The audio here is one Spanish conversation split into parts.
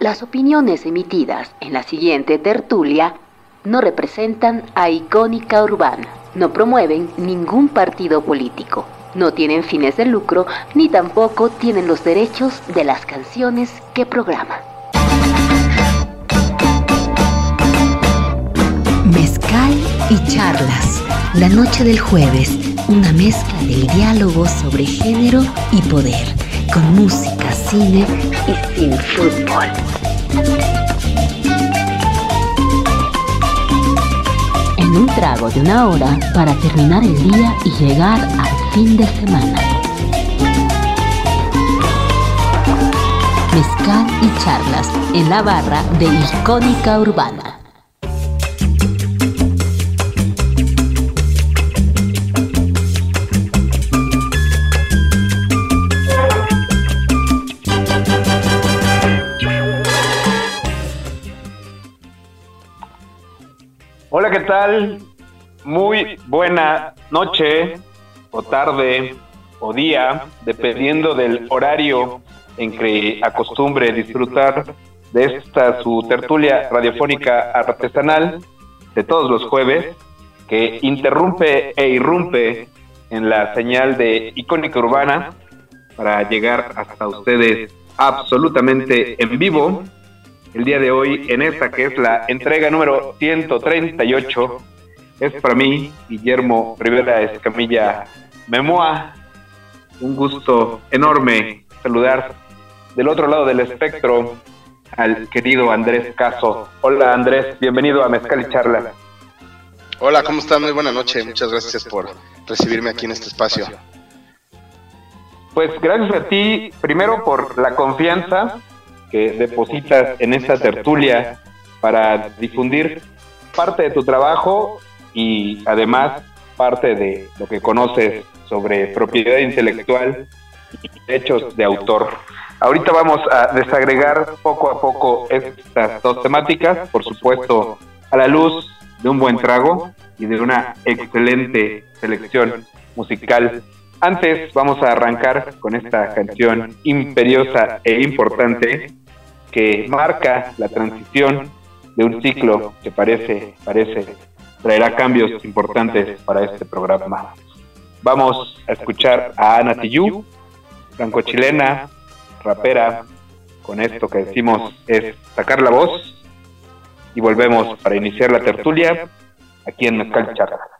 Las opiniones emitidas en la siguiente tertulia no representan a Icónica Urbana, no promueven ningún partido político, no tienen fines de lucro ni tampoco tienen los derechos de las canciones que programan. Mezcal y charlas. La noche del jueves, una mezcla del diálogo sobre género y poder, con música, cine y sin fútbol. En un trago de una hora para terminar el día y llegar al fin de semana. Mezcal y charlas en la barra de Icónica Urbana. Tal? Muy buena noche o tarde o día, dependiendo del horario en que acostumbre disfrutar de esta su tertulia radiofónica artesanal de todos los jueves, que interrumpe e irrumpe en la señal de icónica urbana para llegar hasta ustedes absolutamente en vivo el día de hoy en esta que es la entrega número 138. Es para mí, Guillermo Rivera Escamilla Memoa, un gusto enorme saludar del otro lado del espectro al querido Andrés Caso. Hola Andrés, bienvenido a Mezcal y Charla. Hola, ¿cómo estás? Muy buena noche. Muchas gracias por recibirme aquí en este espacio. Pues gracias a ti, primero por la confianza que depositas en esta tertulia para difundir parte de tu trabajo y además parte de lo que conoces sobre propiedad intelectual y derechos de autor. Ahorita vamos a desagregar poco a poco estas dos temáticas, por supuesto, a la luz de un buen trago y de una excelente selección musical. Antes vamos a arrancar con esta canción imperiosa e importante que marca la transición de un ciclo que parece, parece traerá cambios importantes para este programa. Vamos a escuchar a Ana Tijoux, franco-chilena, rapera, con esto que decimos es sacar la voz y volvemos para iniciar la tertulia aquí en Mezcal Charla.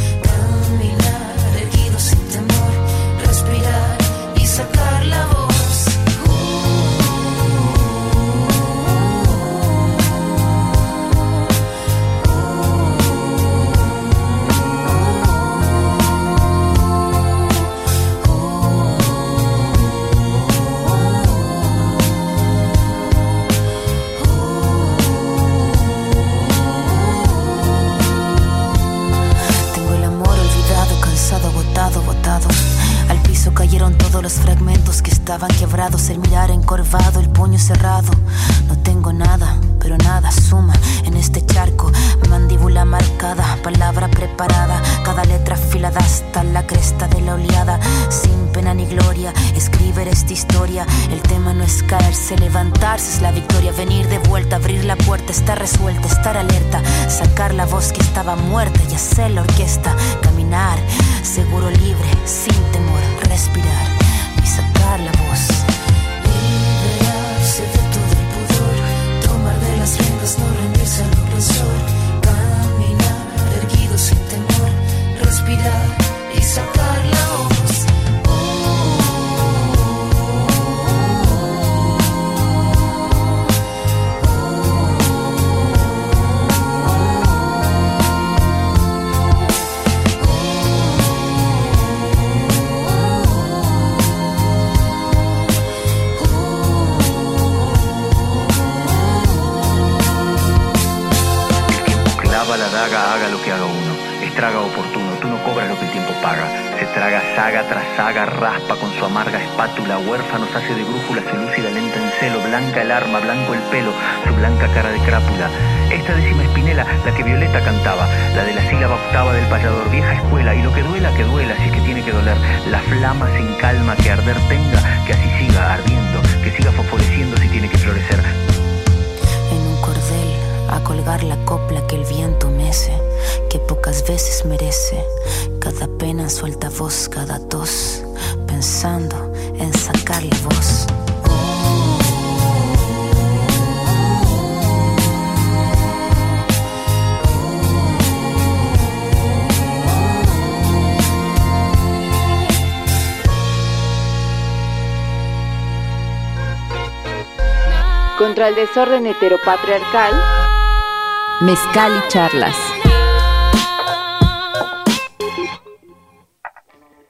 veces merece. Cada pena suelta voz, cada tos, pensando en sacar la voz. Contra el desorden heteropatriarcal, mezcal y charlas.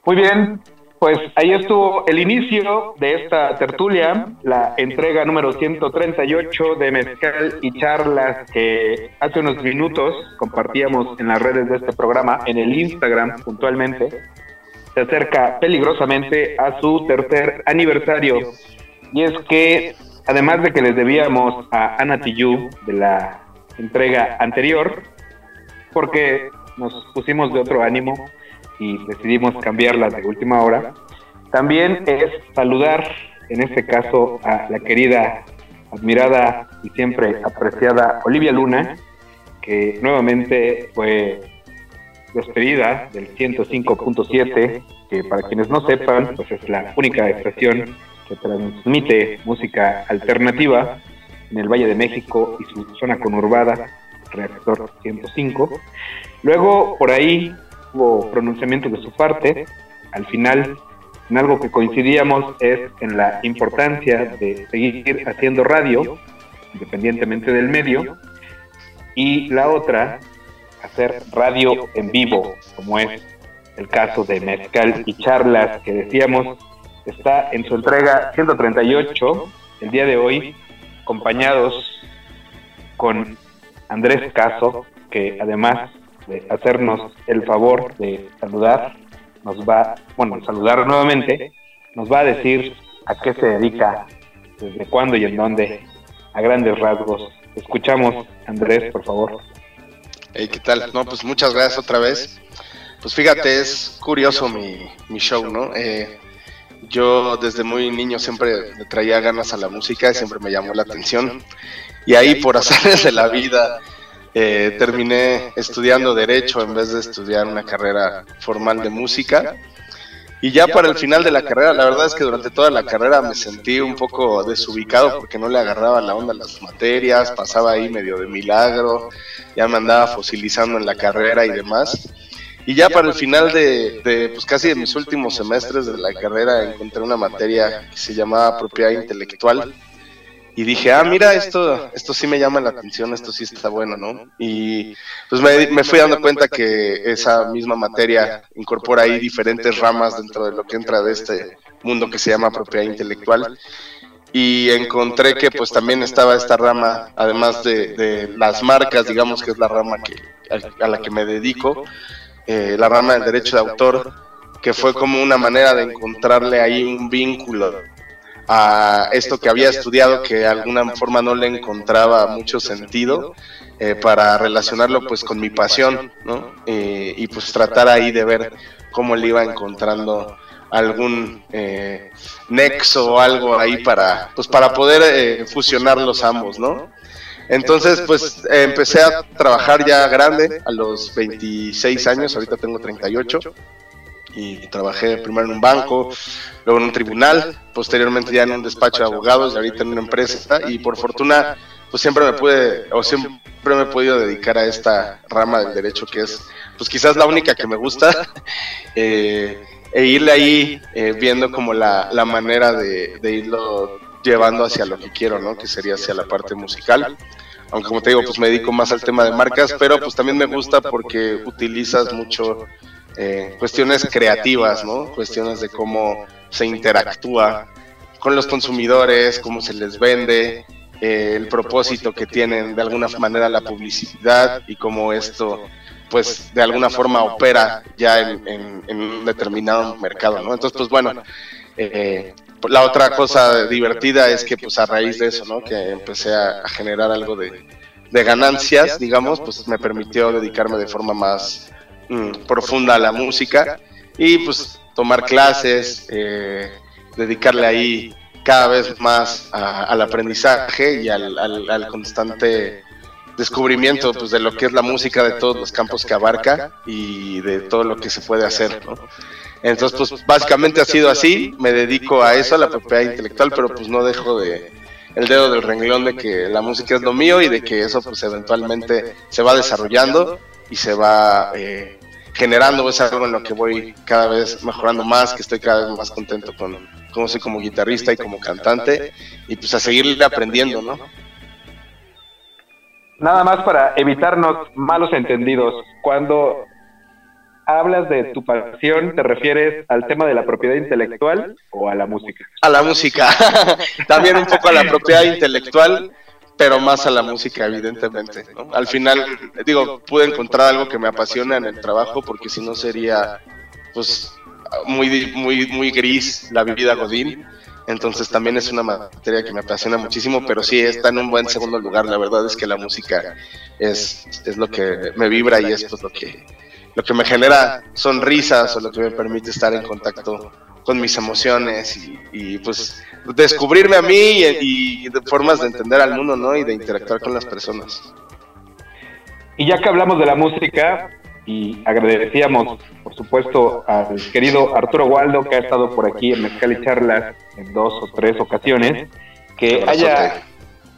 Muy bien, pues ahí estuvo el inicio de esta tertulia, la entrega número 138 de Mezcal y Charlas que hace unos minutos compartíamos en las redes de este programa, en el Instagram puntualmente. Se acerca peligrosamente a su tercer aniversario. Y es que, además de que les debíamos a Ana Tijoux de la entrega anterior, porque nos pusimos de otro ánimo y decidimos cambiarla de última hora. También es saludar, en este caso, a la querida, admirada y siempre apreciada Olivia Luna, que nuevamente fue despedida del 105.7, que para quienes no sepan, pues es la única estación que transmite música alternativa en el Valle de México y su zona conurbada, Reactor 105. Luego, por ahí hubo pronunciamiento de su parte. Al final, en algo que coincidíamos es en la importancia de seguir haciendo radio, independientemente del medio. Y la otra, hacer radio en vivo, como es el caso de Mezcal y Charlas, que decíamos está en su entrega 138 el día de hoy, acompañados con Andrés Caso, que además de hacernos el favor de saludar, nos va, bueno, saludar nuevamente, nos va a decir a qué se dedica, desde cuándo y en dónde, a grandes rasgos. Escuchamos, Andrés, por favor. Hey, ¿qué tal? No, pues muchas gracias otra vez. Pues fíjate, es curioso mi, mi show, ¿no? Eh, yo desde muy niño siempre le traía ganas a la música, siempre me llamó la atención. Y ahí por hacerles de la vida eh, terminé estudiando derecho en vez de estudiar una carrera formal de música. Y ya para el final de la carrera, la verdad es que durante toda la carrera me sentí un poco desubicado porque no le agarraba la onda a las materias, pasaba ahí medio de milagro, ya me andaba fosilizando en la carrera y demás. Y ya para el final de, de, pues casi de mis últimos semestres de la carrera encontré una materia que se llamaba propiedad intelectual y dije, ah, mira, esto, esto sí me llama la atención, esto sí está bueno, ¿no? Y pues me, me, fui dando cuenta que esa misma materia incorpora ahí diferentes ramas dentro de lo que entra de este mundo que se llama propiedad intelectual. Y encontré que pues también estaba esta rama, además de, de las marcas, digamos que es la rama que, a, a la que me dedico, eh, la rama del derecho de autor, que fue como una manera de encontrarle ahí un vínculo a esto que había estudiado que de alguna forma no le encontraba mucho sentido eh, para relacionarlo pues con mi pasión, ¿no? Eh, y pues tratar ahí de ver cómo le iba encontrando algún eh, nexo o algo ahí para pues para poder fusionar los ambos, ¿no? Entonces, pues empecé a trabajar ya grande, a los 26 años, ahorita tengo 38, y trabajé primero en un banco, luego en un tribunal, posteriormente ya en un despacho de abogados y ahorita en una empresa, y por fortuna, pues siempre me pude, o siempre me he podido dedicar a esta rama del derecho que es, pues quizás la única que me gusta, eh, e irle ahí eh, viendo como la, la manera de, de irlo llevando hacia lo que quiero, ¿no? Que sería hacia la parte musical. Aunque como te digo, pues me dedico más al tema de marcas, pero pues también me gusta porque utilizas mucho eh, cuestiones creativas, ¿no? Cuestiones de cómo se interactúa con los consumidores, cómo se les vende, eh, el propósito que tienen de alguna manera la publicidad y cómo esto pues de alguna forma opera ya en, un determinado mercado, ¿no? Entonces, pues bueno, eh, la otra cosa divertida es que pues a raíz de eso, ¿no? Que empecé a, generar algo de, ganancias, digamos, pues me permitió dedicarme de forma más mm, profunda a la música y pues tomar clases, eh, dedicarle ahí cada vez más al aprendizaje y al, al, constante descubrimiento pues de lo que es la música de todos los campos que abarca y de todo lo que se puede hacer, ¿no? Entonces, pues básicamente ha sido así, me dedico a eso, a la propiedad intelectual, pero pues no dejo de el dedo del renglón de que la música es lo mío y de que eso pues eventualmente se va desarrollando y se va eh, generando, es algo en lo que voy cada vez mejorando más, que estoy cada vez más contento con cómo soy como guitarrista y como cantante y pues a seguirle aprendiendo, ¿no? Nada más para evitarnos malos entendidos. Cuando hablas de tu pasión, ¿te refieres al tema de la propiedad intelectual o a la música? A la música. También un poco a la propiedad intelectual, pero más a la música, evidentemente. Al final, digo, pude encontrar algo que me apasiona en el trabajo, porque si no sería, pues, muy, muy, muy gris la vida Godín. Entonces también es una materia que me apasiona muchísimo, pero sí está en un buen segundo lugar. La verdad es que la música es, es lo que me vibra y esto es lo que lo que me genera sonrisas o lo que me permite estar en contacto con mis emociones y, pues descubrirme a mí y, de formas de entender al mundo, ¿no? Y de interactuar con las personas. Y ya que hablamos de la música y agradecíamos, por supuesto, al querido Arturo Waldo que ha estado por aquí en Mezcal y Charlas en dos o tres ocasiones, que haya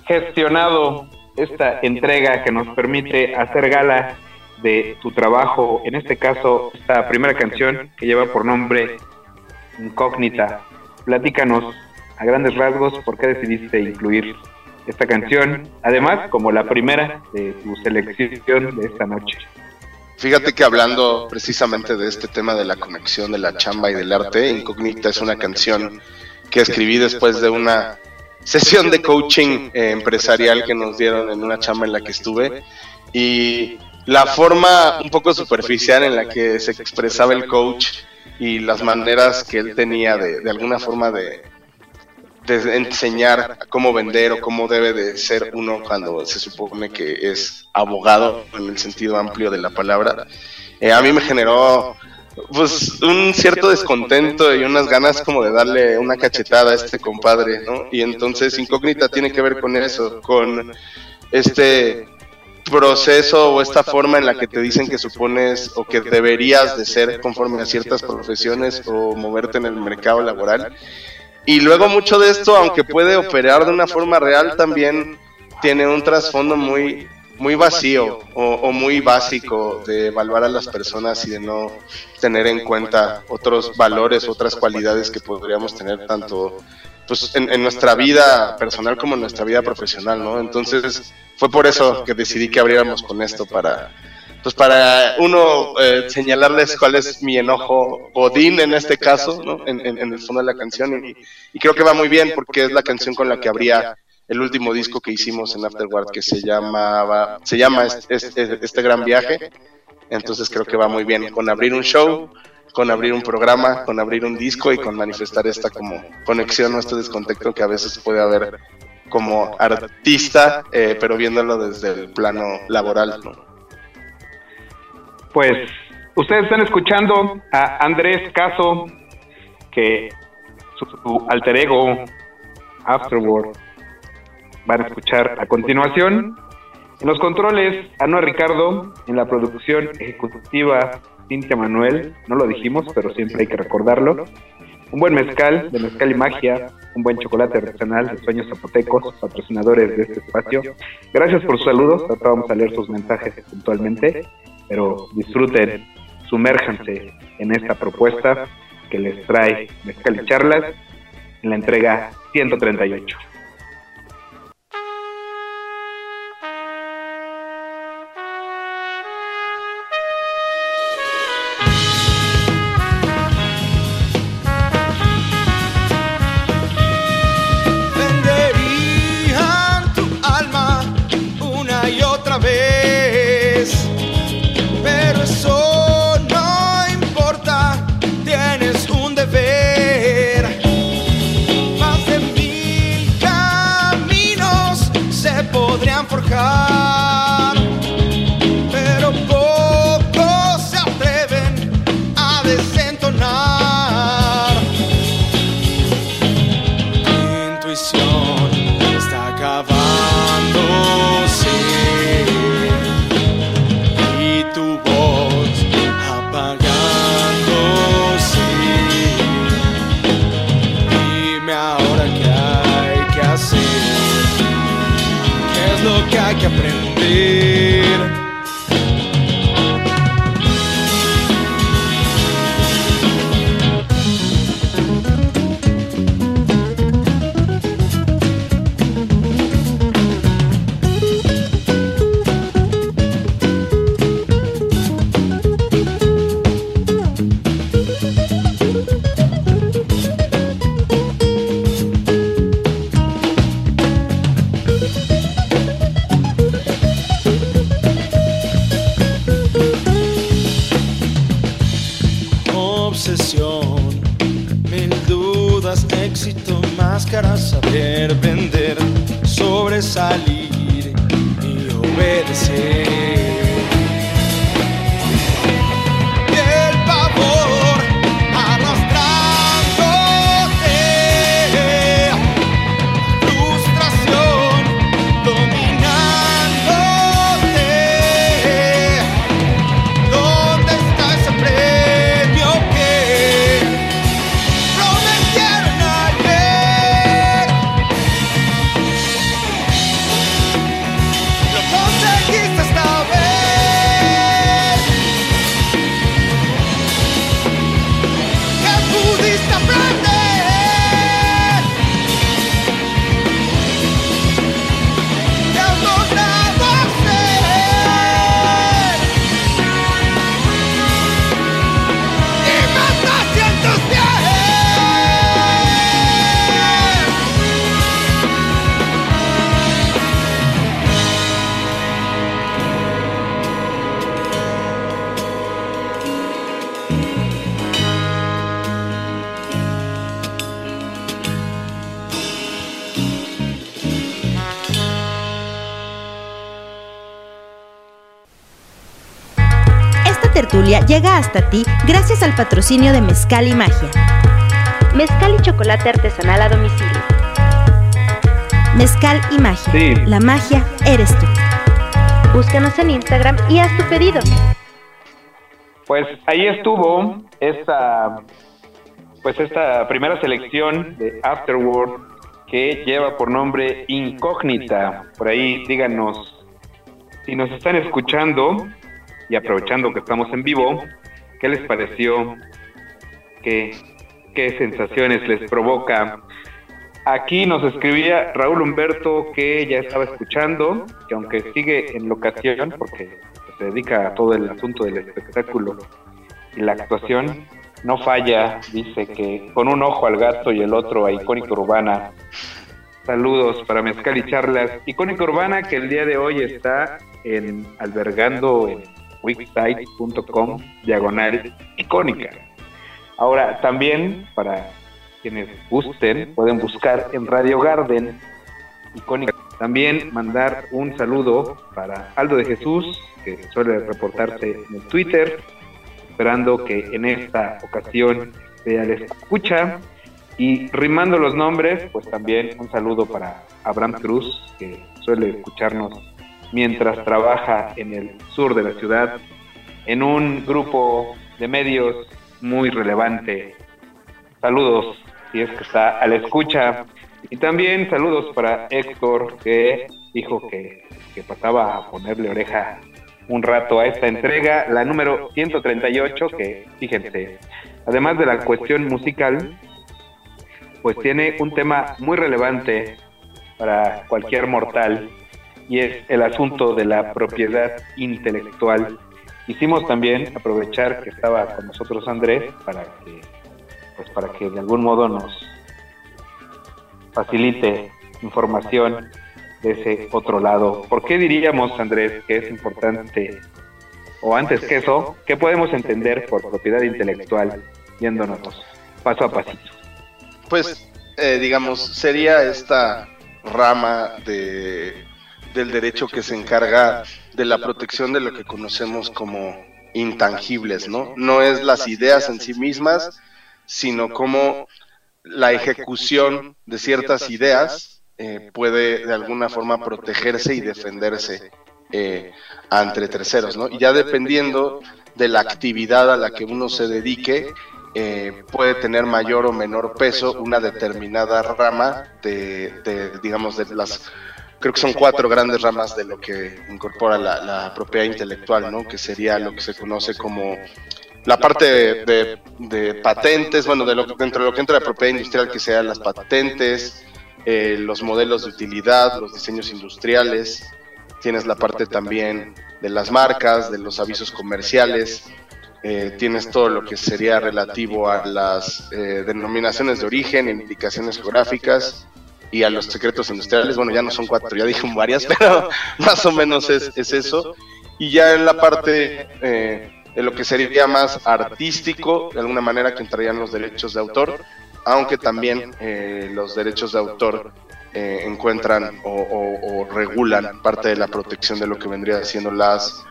gestionado esta entrega que nos permite hacer gala de tu trabajo, en este caso, esta primera canción que lleva por nombre Incógnita. Platícanos a grandes rasgos por qué decidiste incluir esta canción, además como la primera de tu selección de esta noche. Fíjate que hablando precisamente de este tema de la conexión de la chamba y del arte, Incógnita es una canción que escribí después de una sesión de coaching eh, empresarial que nos dieron en una chamba en la que estuve y la forma un poco superficial en la que se expresaba el coach y las maneras que él tenía de, de alguna forma de, de enseñar cómo vender o cómo debe de ser uno cuando se supone que es abogado en el sentido amplio de la palabra, eh, a mí me generó pues un cierto descontento y unas ganas como de darle una cachetada a este compadre, ¿no? Y entonces Incógnita tiene que ver con eso, con este proceso o esta forma en la que te dicen que supones o que deberías de ser conforme a ciertas profesiones o moverte en el mercado laboral. Y luego mucho de esto, aunque puede operar de una forma real, también tiene un trasfondo muy, muy vacío o, muy básico de evaluar a las personas y de no tener en cuenta otros valores, otras cualidades que podríamos tener tanto pues en, nuestra vida personal como en nuestra vida profesional, ¿no? Entonces fue por eso que decidí que abriéramos con esto para, pues para uno eh, señalarles cuál es mi enojo Odín en este caso, ¿no? En, el fondo de la canción y, y, creo que va muy bien porque es la canción con la que abría el último disco que hicimos en Afterward que se llamaba, se llama este, este, este gran viaje, entonces creo que va muy bien con abrir un show con abrir un programa, con abrir un disco y con manifestar esta como conexión o este descontexto que a veces puede haber como artista, eh, pero viéndolo desde el plano laboral. Pues ustedes están escuchando a Andrés Caso, que su, alter ego, Afterward, van a escuchar a continuación. En los controles, Ana Ricardo, en la producción ejecutiva, Cintia Manuel, no lo dijimos, pero siempre hay que recordarlo. Un buen mezcal, de mezcal y magia, un buen chocolate artesanal de Sueños Zapotecos, patrocinadores de este espacio. Gracias por sus saludos, vamos a leer sus mensajes puntualmente, pero disfruten, sumérjanse en esta propuesta que les trae Mezcal y Charlas en la entrega 138. obedecer. Ti gracias al patrocinio de Mezcal y Magia. Mezcal y chocolate artesanal a domicilio. Mezcal y Magia. La magia eres tú. Búscanos en Instagram y haz tu pedido. Pues ahí estuvo esta pues esta primera selección de Afterworld que lleva por nombre Incógnita. Por ahí díganos si nos están escuchando y aprovechando que estamos en vivo, ¿qué les pareció? ¿Qué, qué sensaciones les provoca? Aquí nos escribía Raúl Humberto que ya estaba escuchando, que aunque sigue en locación, porque se dedica a todo el asunto del espectáculo y la actuación, no falla, dice que con un ojo al gato y el otro a Icónica Urbana. Saludos para Mezcal y Charlas. Icónica Urbana que el día de hoy está en albergando en wixsite.com diagonal icónica. Ahora, también para quienes gusten, pueden buscar en Radio Garden, icónica. También mandar un saludo para Aldo de Jesús, que suele reportarse en Twitter, esperando que en esta ocasión sea la escucha. Y rimando los nombres, pues también un saludo para Abraham Cruz, que suele escucharnos mientras trabaja en el sur de la ciudad, en un grupo de medios muy relevante. Saludos, si es que está a la escucha. Y también saludos para Héctor, que dijo que, que pasaba a ponerle oreja un rato a esta entrega, la número 138, que fíjense, además de la cuestión musical, pues tiene un tema muy relevante para cualquier mortal y es el asunto de la propiedad intelectual. Hicimos también aprovechar que estaba con nosotros Andrés para que pues para que de algún modo nos facilite información de ese otro lado. ¿Por qué diríamos, Andrés, que es importante, o antes que eso, qué podemos entender por propiedad intelectual, yéndonos paso a pasito? Pues, eh, digamos, sería esta rama de, del derecho que se encarga de la protección de lo que conocemos como intangibles, ¿no? No es las ideas en sí mismas, sino como la ejecución de ciertas ideas eh, puede de alguna forma protegerse y defenderse eh, ante terceros, ¿no? Y ya dependiendo de la actividad a la que uno se dedique, eh, puede tener mayor o menor peso una determinada rama de, digamos, de las creo que son cuatro grandes ramas de lo que incorpora la, propiedad intelectual, ¿no? Que sería lo que se conoce como la parte de, patentes, bueno, de lo, dentro de lo que entra la propiedad industrial, que sean las patentes, eh, los modelos de utilidad, los diseños industriales, tienes la parte también de las marcas, de los avisos comerciales, eh, tienes todo lo que sería relativo a las eh, denominaciones de origen, indicaciones geográficas y a los secretos industriales. Bueno, ya no son cuatro, ya dije varias, pero más o menos es, es eso. Y ya en la parte de lo que sería más artístico, de alguna manera que entrarían los derechos de autor, aunque también eh, los derechos de autor eh, encuentran o, regulan parte de la protección de lo que vendría siendo las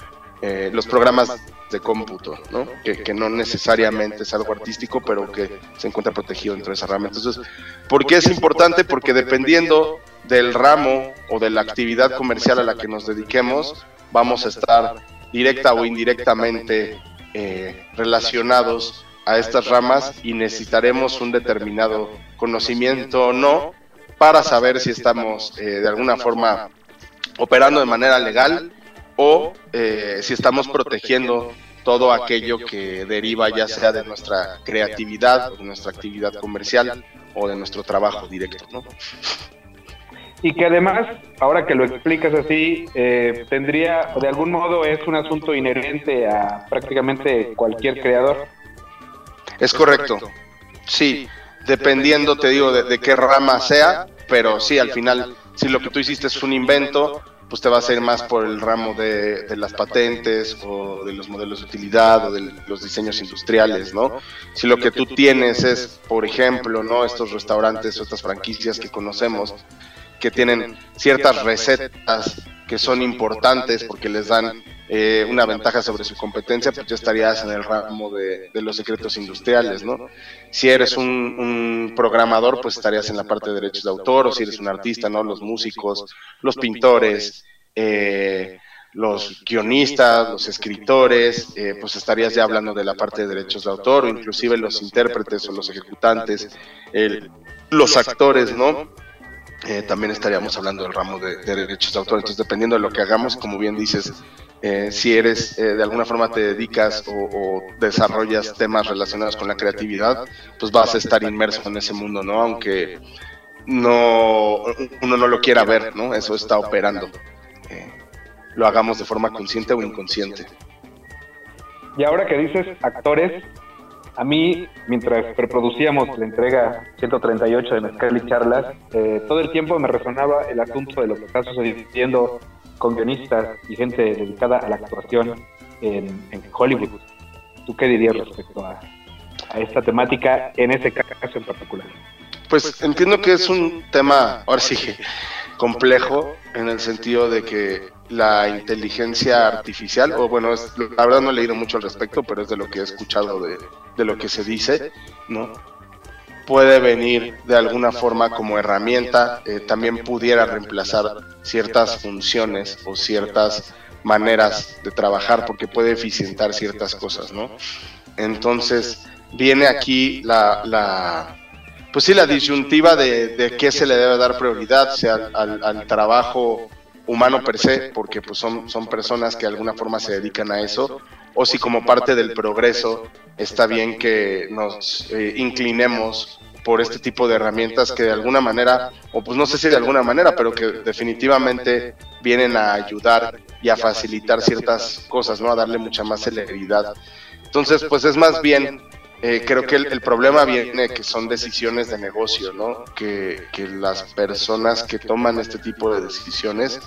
eh, los programas de cómputo, ¿no? Que, no necesariamente es algo artístico, pero que se encuentra protegido dentro de esa rama. Entonces, ¿por qué es importante? Porque dependiendo del ramo o de la actividad comercial a la que nos dediquemos, vamos a estar directa o indirectamente eh, relacionados a estas ramas y necesitaremos un determinado conocimiento o no para saber si estamos eh, de alguna forma operando de manera legal o eh, si estamos protegiendo todo aquello que deriva ya sea de nuestra creatividad, de nuestra actividad comercial o de nuestro trabajo directo. ¿no? y que además, ahora que lo explicas así, eh, tendría, de algún modo, es un asunto inherente a prácticamente cualquier creador. Es correcto, sí, dependiendo, te digo, de, qué rama sea, pero sí, al final, si lo que tú hiciste es un invento, pues te vas a ir más por el ramo de, de, las patentes o de los modelos de utilidad o de los diseños industriales, ¿no? Si lo que tú tienes es, por ejemplo, ¿no? Estos restaurantes o estas franquicias que conocemos, que tienen ciertas recetas que son importantes porque les dan eh, una ventaja sobre su competencia, pues ya estarías en el ramo de, los secretos industriales, ¿no? Si eres un, programador, pues estarías en la parte de derechos de autor, o si eres un artista, ¿no? Los músicos, los pintores, eh, los guionistas, los escritores, eh, pues estarías ya hablando de la parte de derechos de autor, o inclusive los intérpretes o los ejecutantes, los actores, ¿no? Eh, también estaríamos hablando del ramo de, derechos de autor. Entonces, dependiendo de lo que hagamos, como bien dices, eh, si eres eh, de alguna forma te dedicas o, desarrollas temas relacionados con la creatividad, pues vas a estar inmerso en ese mundo, ¿no? Aunque no uno no lo quiera ver, ¿no? Eso está operando. lo hagamos de forma consciente o inconsciente. Y ahora que dices actores, a mí, mientras reproducíamos la entrega 138 de Mezcal y Charlas, eh, todo el tiempo me resonaba el asunto de lo que está sucediendo con guionistas y gente dedicada a la actuación en, Hollywood. ¿Tú qué dirías respecto a, a esta temática en ese caso en particular? Pues entiendo que es un tema, ahora sí, complejo en el sentido de que la inteligencia artificial, o bueno, la verdad no he leído mucho al respecto, pero es de lo que he escuchado de, de lo que se dice, ¿no? puede venir de alguna forma como herramienta, eh, también pudiera reemplazar ciertas funciones o ciertas maneras de trabajar porque puede eficientar ciertas cosas, ¿no? Entonces, viene aquí la, la pues sí, la disyuntiva de, de, qué se le debe dar prioridad, sea al, trabajo humano per se, porque pues son, son personas que de alguna forma se dedican a eso, o si como parte del progreso está bien que nos eh, inclinemos por este tipo de herramientas que de alguna manera, o pues no sé si de alguna manera, pero que definitivamente vienen a ayudar y a facilitar ciertas cosas, ¿no? A darle mucha más celeridad. Entonces, pues es más bien, eh, creo que el, problema viene que son decisiones de negocio, ¿no? Que, que las personas que toman este tipo de decisiones,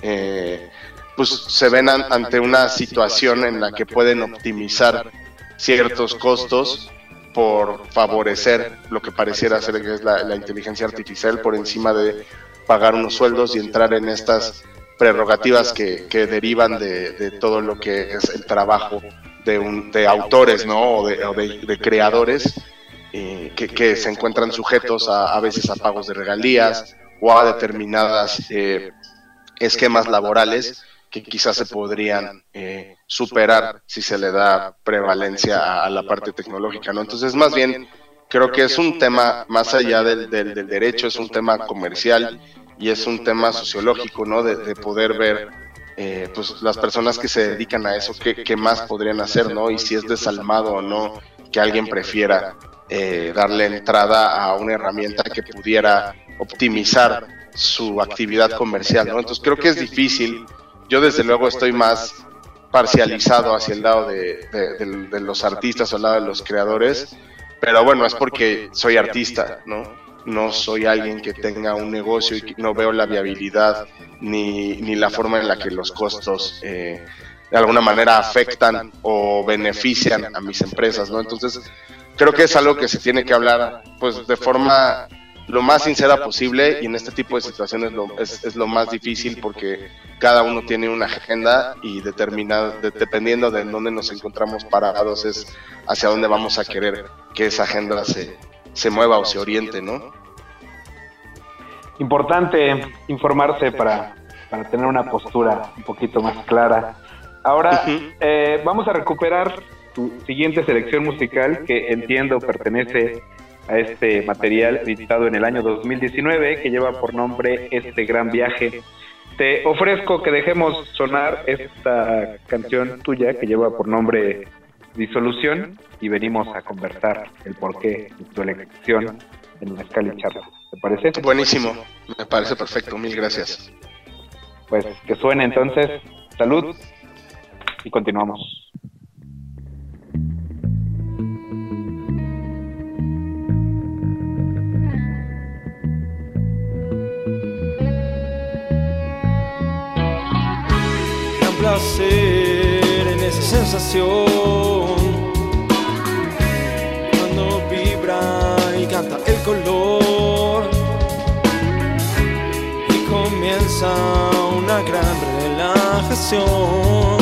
eh, pues se ven ante una situación en la que pueden optimizar ciertos costos por favorecer lo que pareciera ser que es la, inteligencia artificial por encima de pagar unos sueldos y entrar en estas prerrogativas que, derivan de, todo lo que es el trabajo de, de autores ¿no? o de, creadores eh, que, se encuentran sujetos a, a veces a pagos de regalías o a determinadas eh, esquemas laborales que quizás se podrían eh, superar si se le da prevalencia a, la parte tecnológica, ¿no? Entonces, más bien, creo que es un tema más allá del, del, derecho, es un tema comercial y es un tema sociológico, ¿no? De, poder ver, eh, pues, las personas que se dedican a eso, qué, qué, más podrían hacer, ¿no? Y si es desalmado o no que alguien prefiera eh, darle entrada a una herramienta que pudiera optimizar su actividad comercial, ¿no? Entonces creo que es difícil yo desde luego estoy más parcializado hacia el lado de, los artistas o al lado de los creadores, pero bueno, es porque soy artista, ¿no? No soy alguien que tenga un negocio y no veo la viabilidad ni, ni la forma en la que los costos eh, de alguna manera afectan o benefician a mis empresas, ¿no? Entonces, creo que es algo que se tiene que hablar pues de forma lo más sincera posible y en este tipo de situaciones lo, es, es, lo más difícil porque cada uno tiene una agenda y determinada, dependiendo de dónde nos encontramos parados es hacia dónde vamos a querer que esa agenda se, se mueva o se oriente, ¿no? Importante informarse para, para tener una postura un poquito más clara. Ahora eh, vamos a recuperar tu siguiente selección musical que entiendo pertenece a este material editado en el año 2019 que lleva por nombre Este Gran Viaje. Te ofrezco que dejemos sonar esta canción tuya que lleva por nombre Disolución y venimos a conversar el porqué de tu elección en la escala charla. ¿Te parece? Buenísimo, me parece perfecto, mil gracias. Pues que suene entonces, salud y continuamos. placer Cuando vibra y canta el color. Y comienza una gran relajación.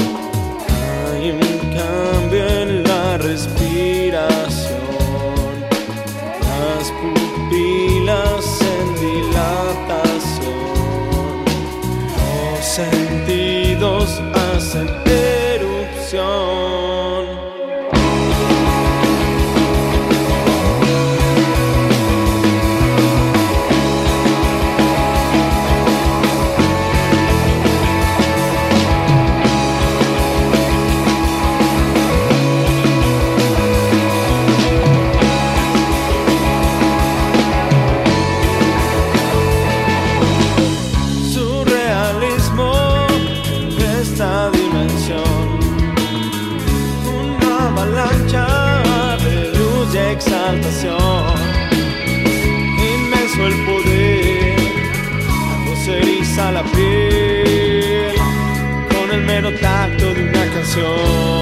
show.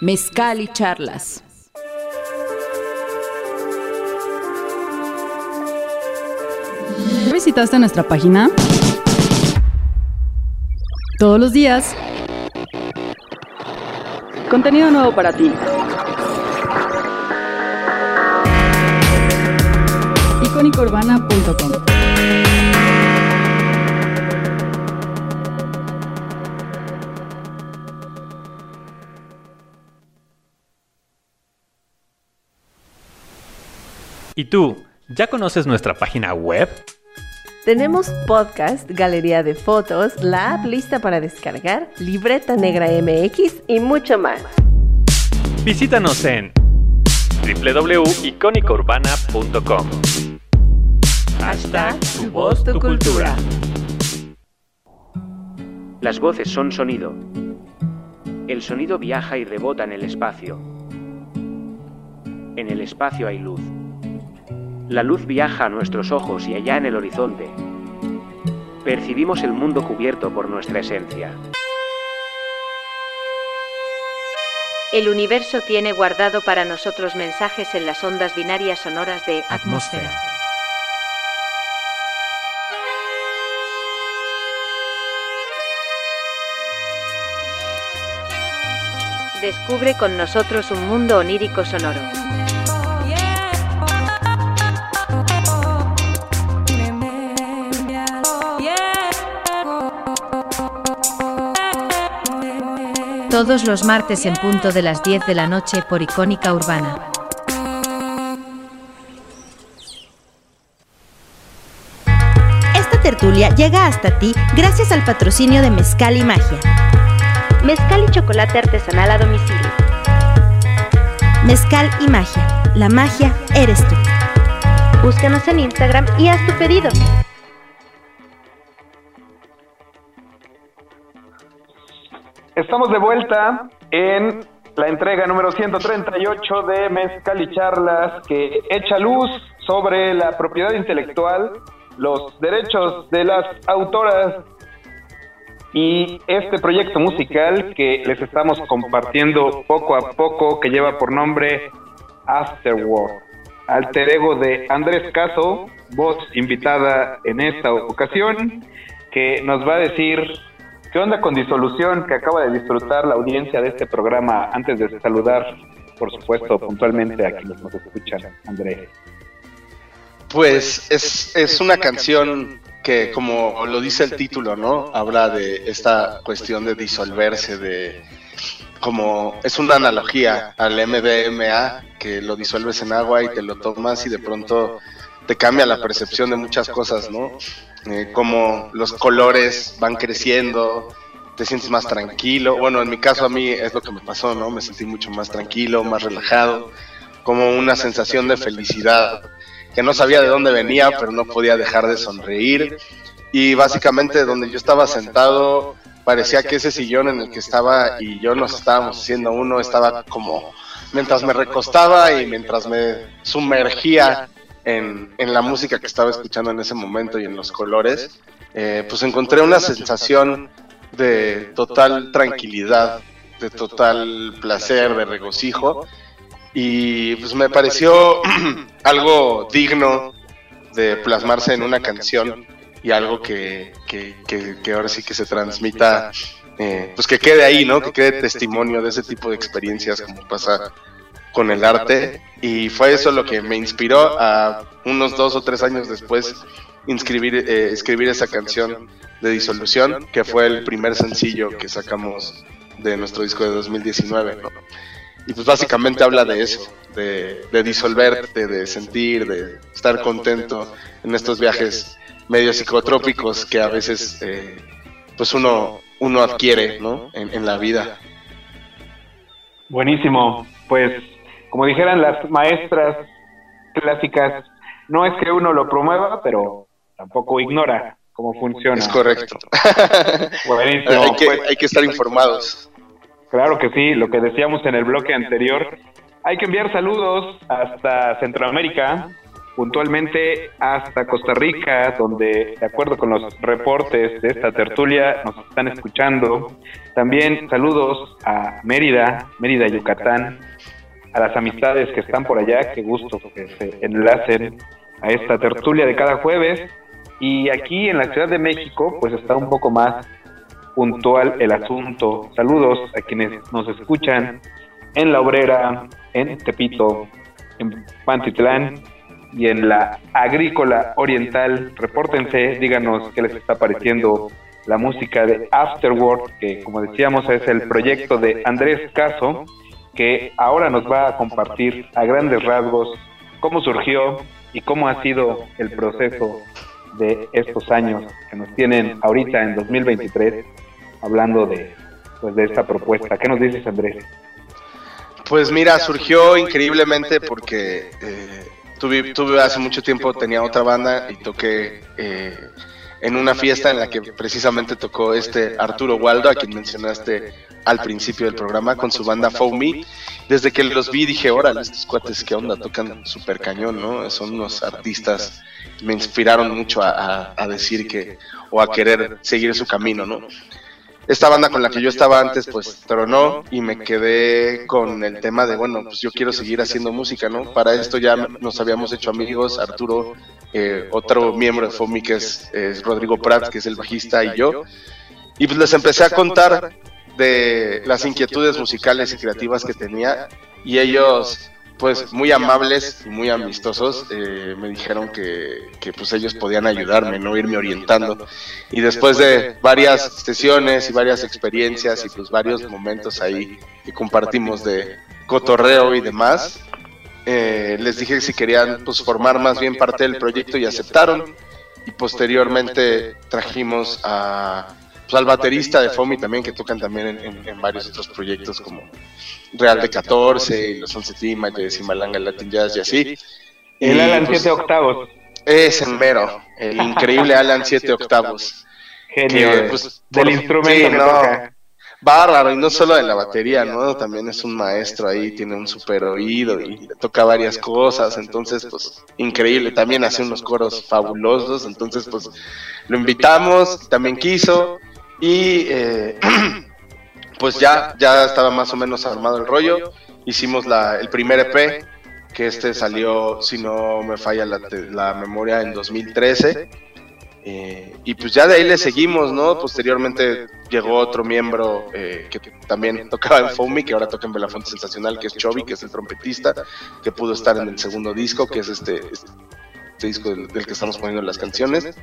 Mezcal y charlas. ¿Visitaste nuestra página? Todos los días. Contenido nuevo para ti. icónicourbana.com ¿Y tú, ya conoces nuestra página web? Tenemos podcast, galería de fotos, la app lista para descargar, libreta negra MX y mucho más. Visítanos en www.icónicourbana.com. Hashtag tu voz, tu cultura. Las voces son sonido. El sonido viaja y rebota en el espacio. En el espacio hay luz. La luz viaja a nuestros ojos y allá en el horizonte. Percibimos el mundo cubierto por nuestra esencia. El universo tiene guardado para nosotros mensajes en las ondas binarias sonoras de atmósfera. Descubre con nosotros un mundo onírico sonoro. Todos los martes en punto de las 10 de la noche por Icónica Urbana. Esta tertulia llega hasta ti gracias al patrocinio de Mezcal y Magia. Mezcal y chocolate artesanal a domicilio. Mezcal y Magia. La magia eres tú. Búscanos en Instagram y haz tu pedido. Estamos de vuelta en la entrega número 138 de Mezcal y Charlas que echa luz sobre la propiedad intelectual, los derechos de las autoras y este proyecto musical que les estamos compartiendo poco a poco que lleva por nombre Afterworld, alter ego de Andrés Caso, voz invitada en esta ocasión, que nos va a decir qué onda con disolución que acaba de disfrutar la audiencia de este programa antes de saludar, por supuesto, puntualmente a quienes nos escuchan, Andrés. Pues es, es una canción que como lo dice el título, ¿no? Habla de esta cuestión de disolverse, de como es una analogía al MDMA, que lo disuelves en agua y te lo tomas y de pronto te cambia la percepción de muchas cosas, ¿no? Eh, como los colores van creciendo, te sientes más tranquilo. Bueno, en mi caso a mí es lo que me pasó, ¿no? Me sentí mucho más tranquilo, más relajado, como una sensación de felicidad que no sabía de dónde venía, pero no podía dejar de sonreír. Y básicamente donde yo estaba sentado, parecía que ese sillón en el que estaba y yo nos estábamos haciendo uno, estaba como, mientras me recostaba y mientras me sumergía en, en la música que estaba escuchando en ese momento y en los colores, eh, pues encontré una sensación de total tranquilidad, de total placer, de regocijo y pues me pareció algo digno de plasmarse en una canción y algo que, que, ahora sí que se transmita, eh, pues que quede ahí, ¿no? Que quede testimonio de ese tipo de experiencias como pasa con el arte y fue eso lo que me inspiró a unos dos o tres años después inscribir, eh, escribir esa canción de disolución que fue el primer sencillo que sacamos de nuestro disco de 2019, ¿no? Y pues básicamente habla de eso, de, disolverte, de sentir, de estar contento en estos viajes medio psicotrópicos que a veces eh, pues uno, uno adquiere ¿no? en, la vida. Buenísimo, pues como dijeran las maestras clásicas, no es que uno lo promueva, pero tampoco ignora cómo funciona. Es correcto. Buenísimo. hay, que, hay que estar informados. Claro que sí, lo que decíamos en el bloque anterior. Hay que enviar saludos hasta Centroamérica puntualmente hasta Costa Rica, donde, de acuerdo con los reportes de esta tertulia, nos están escuchando. También saludos a Mérida, Mérida, Yucatán, a las amistades que están por allá, qué gusto que se enlacen a esta tertulia de cada jueves. Y aquí en la Ciudad de México, pues está un poco más puntual el asunto. Saludos a quienes nos escuchan en La Obrera, en Tepito, en Pantitlán y en la Agrícola Oriental. Repórtense, díganos qué les está pareciendo la música de Afterward, que como decíamos es el proyecto de Andrés Caso, que ahora nos va a compartir a grandes rasgos cómo surgió y cómo ha sido el proceso de estos años que nos tienen ahorita en 2023 hablando de, pues, de esta propuesta. ¿Qué nos dices, Andrés? Pues mira, surgió increíblemente porque eh, tuve, tuve, hace mucho tiempo, tenía otra banda y toqué eh, en una fiesta en la que precisamente tocó este Arturo Waldo, a quien mencionaste al principio del programa, con su banda Foamy. Desde que los vi dije, órale, estos cuates, ¿qué onda? Tocan súper cañón, ¿no? Son unos artistas, me inspiraron mucho a, a decir que, o a querer seguir su camino, ¿no? esta banda con la que yo estaba antes pues tronó y me quedé con el tema de bueno pues yo quiero seguir haciendo música no para esto ya nos habíamos hecho amigos Arturo eh, otro miembro de FOMI que es, Rodrigo Prat que es el bajista y yo. y pues les empecé a contar de las inquietudes musicales y creativas que tenía. y ellos pues muy amables y muy amistosos eh, me dijeron que, que, pues ellos podían ayudarme, no irme orientando. Y después de varias sesiones y varias experiencias y pues varios momentos ahí que compartimos de cotorreo y demás, eh, les dije si querían pues formar más bien parte del proyecto y aceptaron. Y posteriormente trajimos a pues, al baterista de Fomi también, que tocan también en, varios otros proyectos como Real de 14, y los 11 Timajes y Malanga Latin Jazz y así. El Alan 7 pues, octavos. Es en mero, el increíble Alan 7 octavos. Genio, pues, del instrumento que toca. Bárbaro, y no solo de la batería, ¿no? También es un maestro ahí, tiene un super oído y toca varias cosas, entonces, pues, increíble. También hace unos coros fabulosos, entonces, pues, lo invitamos, también quiso, y eh, pues ya, ya estaba más o menos armado el rollo. Hicimos la, el primer EP, que este salió, si no me falla la, la memoria, en 2013. Eh, y pues ya de ahí le seguimos, ¿no? Posteriormente llegó otro miembro eh, que también tocaba en Foamy, que ahora toca en Belafonte Sensacional, que es Chovy, que es el trompetista, que pudo estar en el segundo disco, que es este, este disco del, del, que estamos poniendo las canciones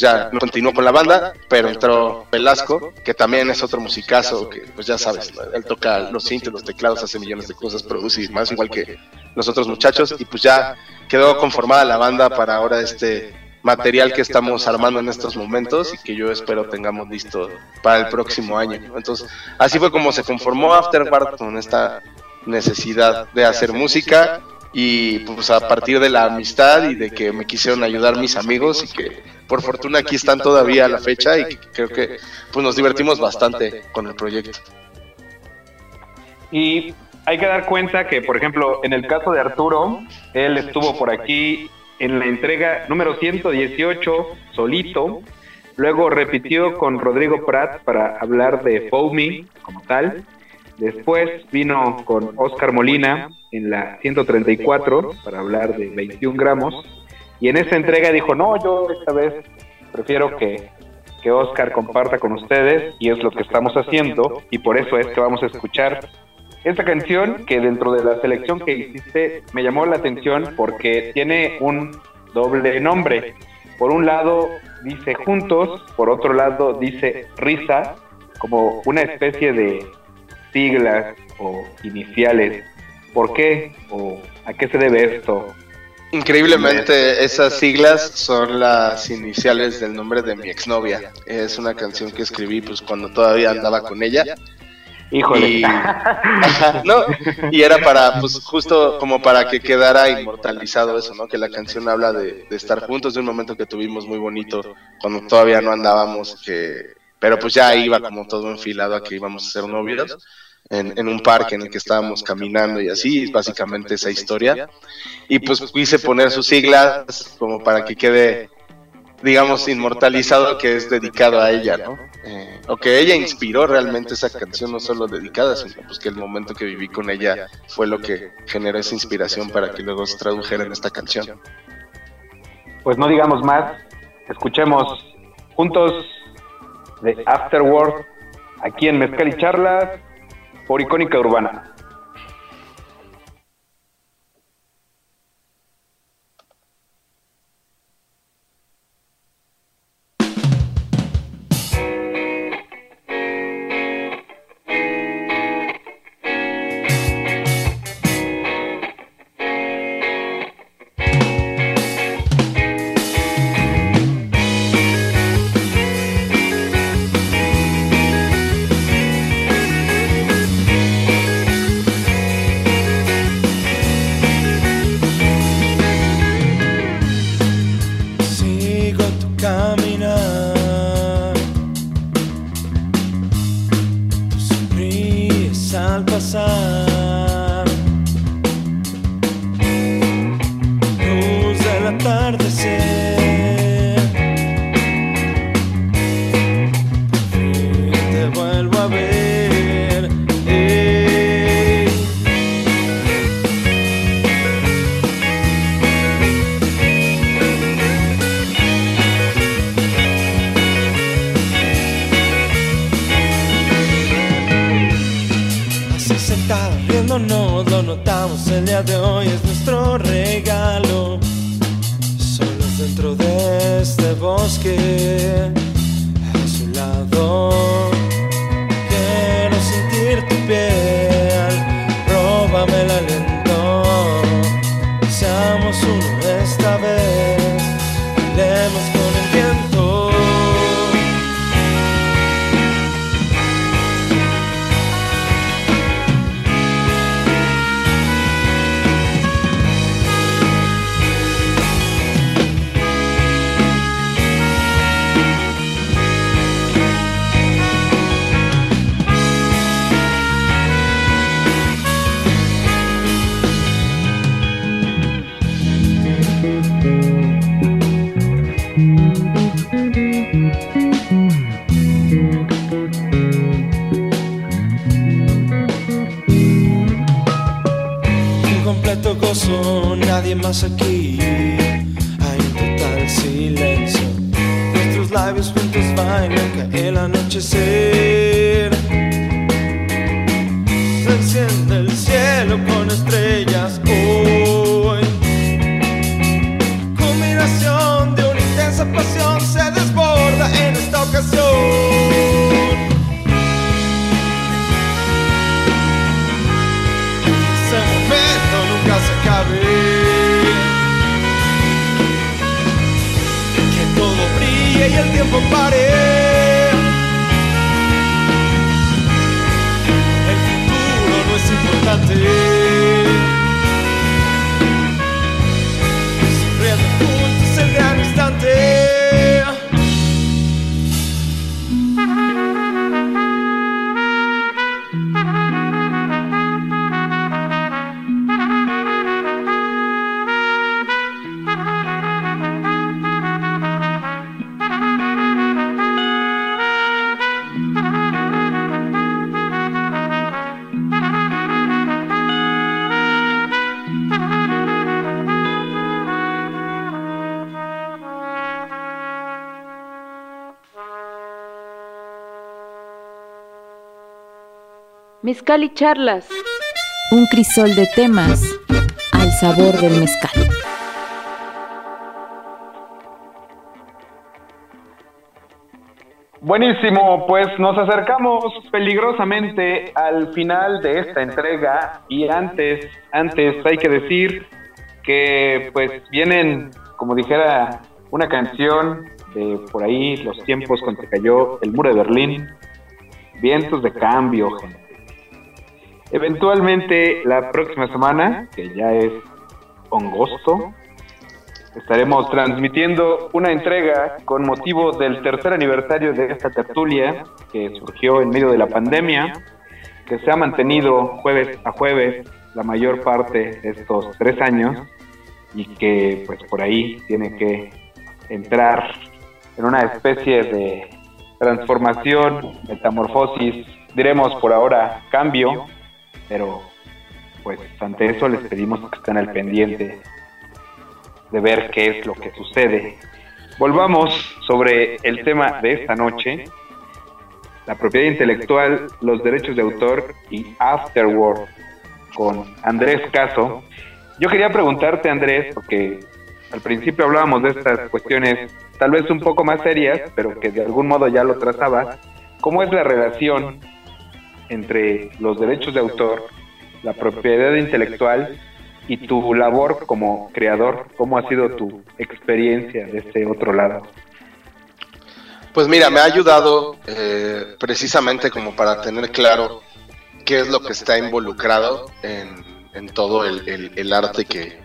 ya continuó con la banda, pero entró Velasco, que también es otro musicazo, que pues ya sabes, él toca los synths, los teclados, hace millones de cosas, produce y más, igual que los otros muchachos, y pues ya quedó conformada la banda para ahora este material que estamos armando en estos momentos y que yo espero tengamos listo para el próximo año. Entonces, así fue como se conformó Afterward con esta necesidad de hacer música y pues a partir de la amistad y de que me quisieron ayudar mis amigos y que por fortuna aquí están todavía a la fecha y creo que pues nos divertimos bastante con el proyecto. Y hay que dar cuenta que, por ejemplo, en el caso de Arturo, él estuvo por aquí en la entrega número 118 solito, luego repitió con Rodrigo Prat para hablar de Foamy como tal, después vino con Oscar Molina en la 134 para hablar de 21 gramos. Y en esa entrega dijo, no, yo esta vez prefiero que, que Oscar comparta con ustedes y es lo que estamos haciendo y por eso es que vamos a escuchar esta canción que dentro de la selección que hiciste me llamó la atención porque tiene un doble nombre. Por un lado dice juntos, por otro lado dice risa, como una especie de siglas o iniciales ¿Por qué o a qué se debe esto? Increíblemente, esas siglas son las iniciales del nombre de mi exnovia. Es una canción que escribí pues cuando todavía andaba con ella. Híjole. Y, no, y era para, pues justo como para que quedara inmortalizado eso, ¿no? Que la canción habla de, de estar juntos, de un momento que tuvimos muy bonito cuando todavía no andábamos, que, pero pues ya iba como todo enfilado a que íbamos a ser novios en, en, un parque en el que estábamos caminando y así, básicamente esa historia. Y pues quise poner sus siglas como para que quede, digamos, inmortalizado que es dedicado a ella, ¿no? Eh, o que ella inspiró realmente esa canción, no solo dedicada, sino pues que el momento que viví con ella fue lo que generó esa inspiración para que luego se tradujera en esta canción. Pues no digamos más, escuchemos juntos de Afterward aquí en Mezcal y Charlas por Icónica Urbana. passar. y el tiempo pare. El futuro no es importante. Mezcal y charlas. Un crisol de temas al sabor del mezcal. Buenísimo, pues nos acercamos peligrosamente al final de esta entrega y antes, antes hay que decir que pues vienen, como dijera, una canción de por ahí los tiempos cuando cayó el muro de Berlín, vientos de cambio, gente. Eventualmente la próxima semana, que ya es agosto, estaremos transmitiendo una entrega con motivo del tercer aniversario de esta tertulia que surgió en medio de la pandemia, que se ha mantenido jueves a jueves la mayor parte de estos tres años y que pues por ahí tiene que entrar en una especie de transformación, metamorfosis, diremos por ahora cambio, pero pues ante eso les pedimos que estén al pendiente de ver qué es lo que sucede. Volvamos sobre el tema de esta noche, la propiedad intelectual, los derechos de autor y Afterworld con Andrés Caso. Yo quería preguntarte, Andrés, porque al principio hablábamos de estas cuestiones tal vez un poco más serias, pero que de algún modo ya lo trazabas. ¿Cómo es la relación entre los derechos de autor, la propiedad intelectual y tu labor como creador? ¿Cómo ha sido tu experiencia de este otro lado? Pues mira, me ha ayudado eh, precisamente como para tener claro qué es lo que está involucrado en, todo el, arte que,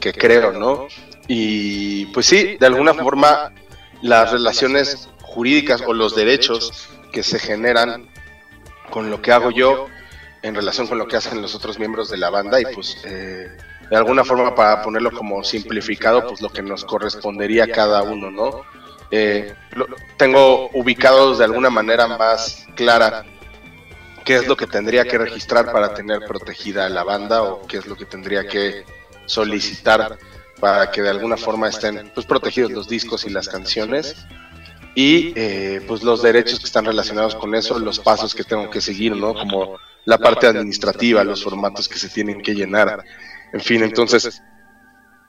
que, creo, ¿no? Y pues sí, de alguna forma las relaciones jurídicas o los derechos que se generan con lo que hago yo en relación con lo que hacen los otros miembros de la banda y pues eh, de alguna forma para ponerlo como simplificado pues lo que nos correspondería cada uno, ¿no? Eh, tengo ubicados de alguna manera más clara qué es lo que tendría que registrar para tener protegida la banda o qué es lo que tendría que solicitar para que de alguna forma estén pues, protegidos los discos y las canciones y eh, pues los derechos que están relacionados con eso, los pasos que tengo que seguir, ¿no? Como la parte administrativa, los formatos que se tienen que llenar, en fin, entonces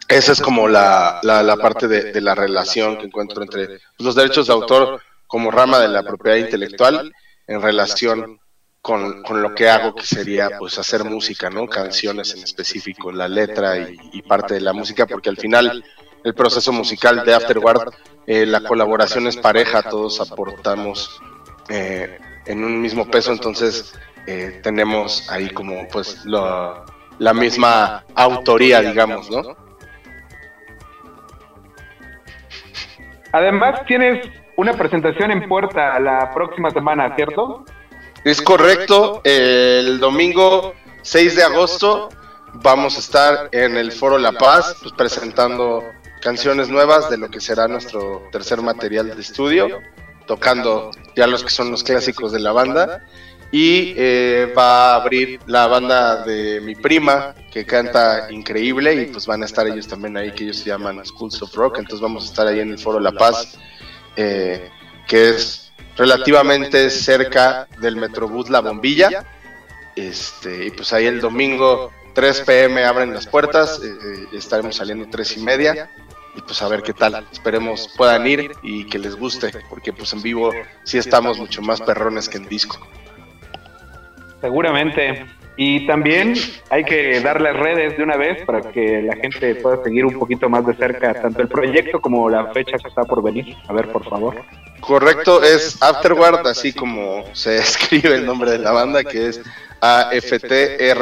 esa es como la, la, parte de, de, la relación que encuentro entre pues, los derechos de autor como rama de la propiedad intelectual en relación con, con, lo que hago, que sería pues hacer música, ¿no? Canciones en específico, la letra y, parte de la música, porque al final el proceso musical de Afterward, eh, la colaboración es pareja, todos aportamos eh, en un mismo peso, entonces eh, tenemos ahí como pues la misma autoría, digamos, ¿no? Además tienes una presentación en puerta la próxima semana, ¿cierto? Es correcto, el domingo 6 de agosto vamos a estar en el Foro La Paz pues, presentando canciones nuevas de lo que será nuestro tercer material de estudio, tocando ya los que son los clásicos de la banda. Y eh, va a abrir la banda de mi prima, que canta increíble, y pues van a estar ellos también ahí, que ellos se llaman Schools of Rock. Entonces vamos a estar ahí en el Foro La Paz, eh, que es relativamente cerca del Metrobús La Bombilla. Este, y pues ahí el domingo 3 pm abren las puertas, eh, estaremos saliendo 3 y media y pues a ver qué tal. Esperemos puedan ir y que les guste, porque pues en vivo sí estamos mucho más perrones que en disco. Seguramente. Y también hay que darle redes de una vez para que la gente pueda seguir un poquito más de cerca tanto el proyecto como la fecha que está por venir. A ver, por favor. Correcto, es Afterward, así como se escribe el nombre de la banda, que es A-F-T-R-W-R-D,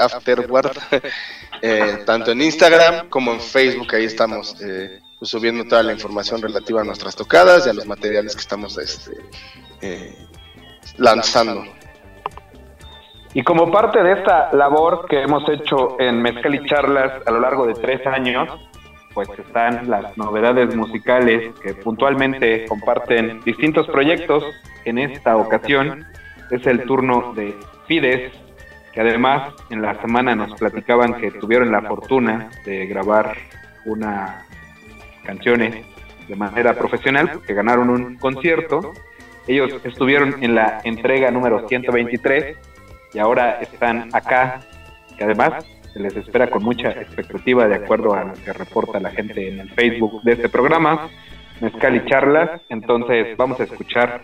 Afterward, eh, tanto en Instagram como en Facebook, ahí estamos eh, pues, subiendo toda la información relativa a nuestras tocadas y a los materiales que estamos este, eh, lanzando. Y como parte de esta labor que hemos hecho en Mezcal y Charlas a lo largo de tres años, pues están las novedades musicales que puntualmente comparten distintos proyectos. En esta ocasión es el turno de Fides, que además en la semana nos platicaban que tuvieron la fortuna de grabar una canciones de manera profesional, que ganaron un concierto. Ellos estuvieron en la entrega número 123 y ahora están acá, que además se les espera con mucha expectativa de acuerdo a lo que reporta la gente en el Facebook de este programa, Mezcal y Charlas. Entonces vamos a escuchar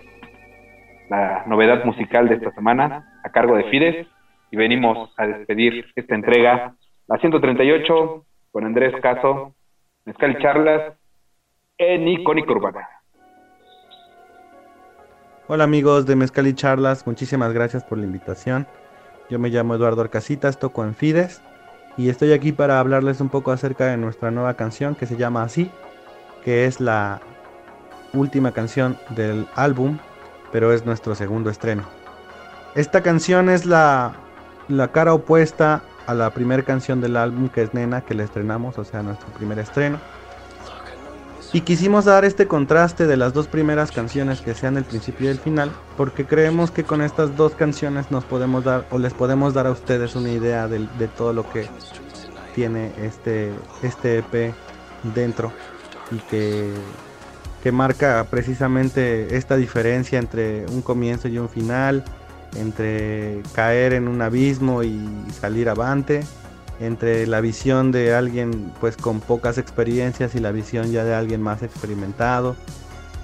la novedad musical de esta semana a cargo de Fides y venimos a despedir esta entrega, la 138, con Andrés Caso, Mezcal y Charlas en Icónico Urbana. Hola amigos de Mezcal y Charlas, muchísimas gracias por la invitación. Yo me llamo Eduardo Arcasitas, toco en Fides y estoy aquí para hablarles un poco acerca de nuestra nueva canción que se llama Así, que es la última canción del álbum, pero es nuestro segundo estreno. Esta canción es la, la cara opuesta a la primera canción del álbum que es Nena, que le estrenamos, o sea, nuestro primer estreno. Y quisimos dar este contraste de las dos primeras canciones que sean el principio y el final, porque creemos que con estas dos canciones nos podemos dar o les podemos dar a ustedes una idea de, de todo lo que tiene este, este EP dentro y que, que marca precisamente esta diferencia entre un comienzo y un final, entre caer en un abismo y salir avante entre la visión de alguien pues con pocas experiencias y la visión ya de alguien más experimentado,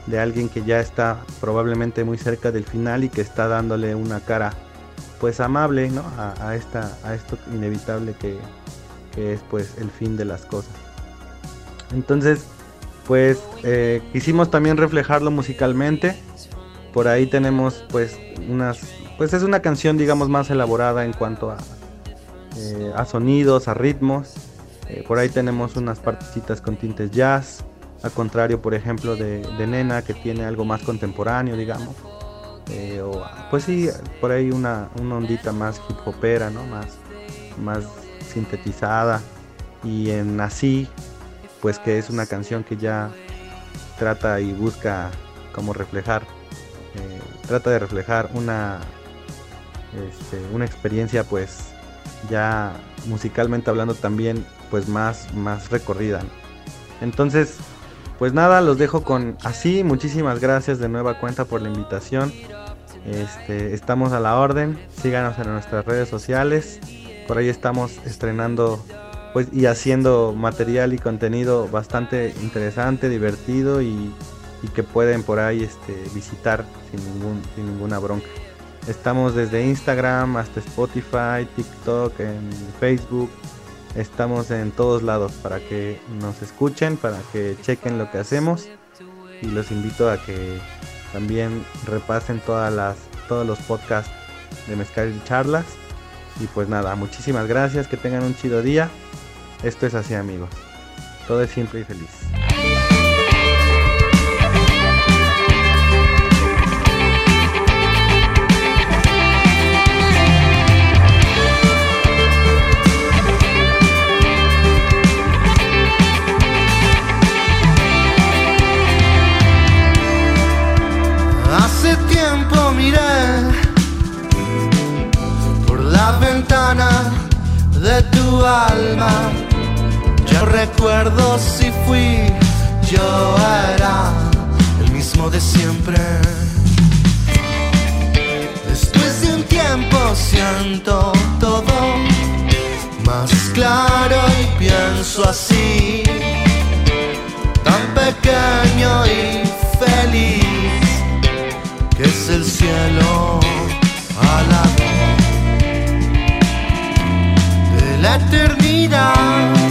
de alguien que ya está probablemente muy cerca del final y que está dándole una cara pues amable ¿no? a, esta, a esto inevitable que, es pues el fin de las cosas. Entonces pues eh, quisimos también reflejarlo musicalmente. Por ahí tenemos pues unas, pues es una canción digamos más elaborada en cuanto a, eh, sonidos, a ritmos. Eh, por ahí tenemos unas partecitas con tintes jazz, al contrario, por ejemplo, de, Nena, que tiene algo más contemporáneo, digamos. O, pues sí, por ahí una, una ondita más hip hopera, ¿no? Más, más sintetizada. Y en Así, pues que es una canción que ya trata y busca como reflejar, trata de reflejar una, este, una experiencia pues ya musicalmente hablando también pues más, más recorrida. Entonces, pues nada, los dejo con así. Muchísimas gracias de nueva cuenta por la invitación. Este, estamos a la orden. Síganos en nuestras redes sociales. Por ahí estamos estrenando pues y haciendo material y contenido bastante interesante, divertido y, que pueden por ahí este, visitar sin, ningún, sin ninguna bronca. Estamos desde Instagram hasta Spotify, TikTok, Facebook. Estamos en todos lados para que nos escuchen, para que chequen lo que hacemos. Y los invito a que también repasen todas las, todos los podcasts de Mezcal Charlas. Y pues nada, muchísimas gracias, que tengan un chido día. Esto es así amigos. Todo es simple y feliz. de tu alma. Yo recuerdo si fui, yo era el mismo de siempre. Después de un tiempo siento todo más claro y pienso así, tan pequeño y feliz, que es el cielo a la la eternidad.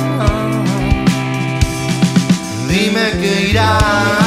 Dime que irás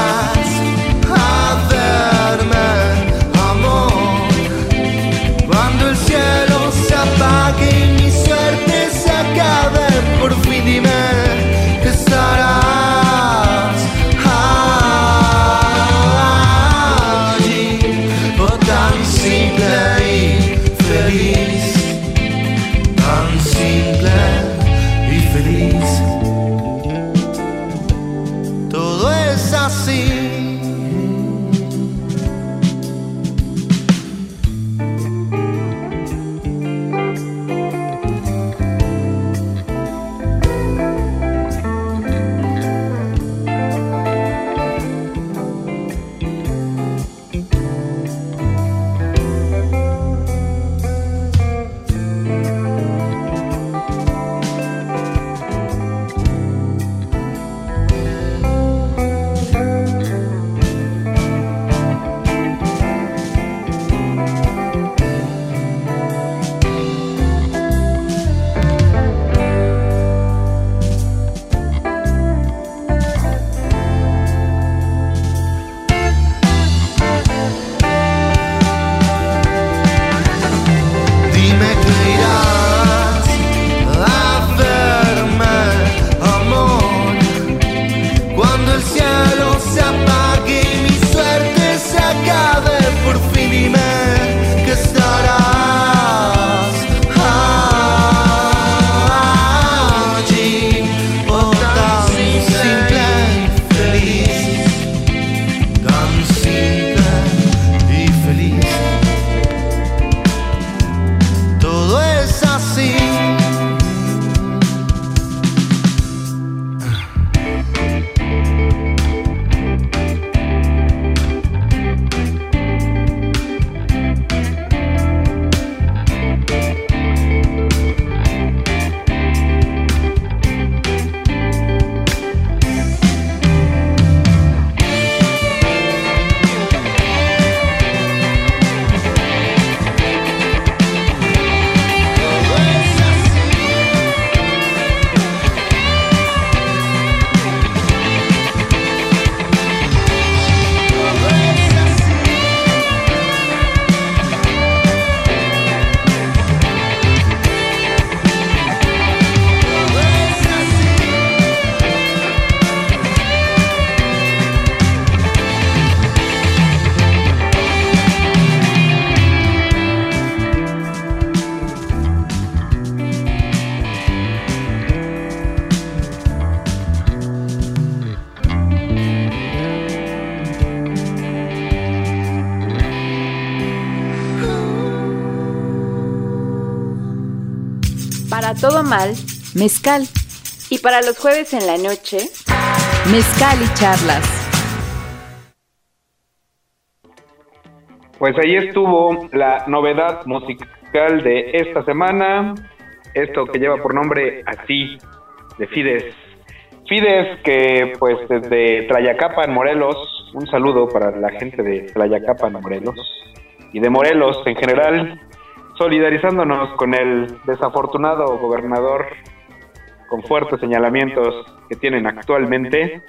todo mal, Mezcal. y para los jueves en la noche, Mezcal y charlas. Pues ahí estuvo la novedad musical de esta semana, esto que lleva por nombre así, de Fides. Fides que pues desde Tlayacapan, Morelos, un saludo para la gente de Tlayacapan, Morelos, y de Morelos en general, solidarizándonos con el desafortunado gobernador con fuertes señalamientos que tienen actualmente,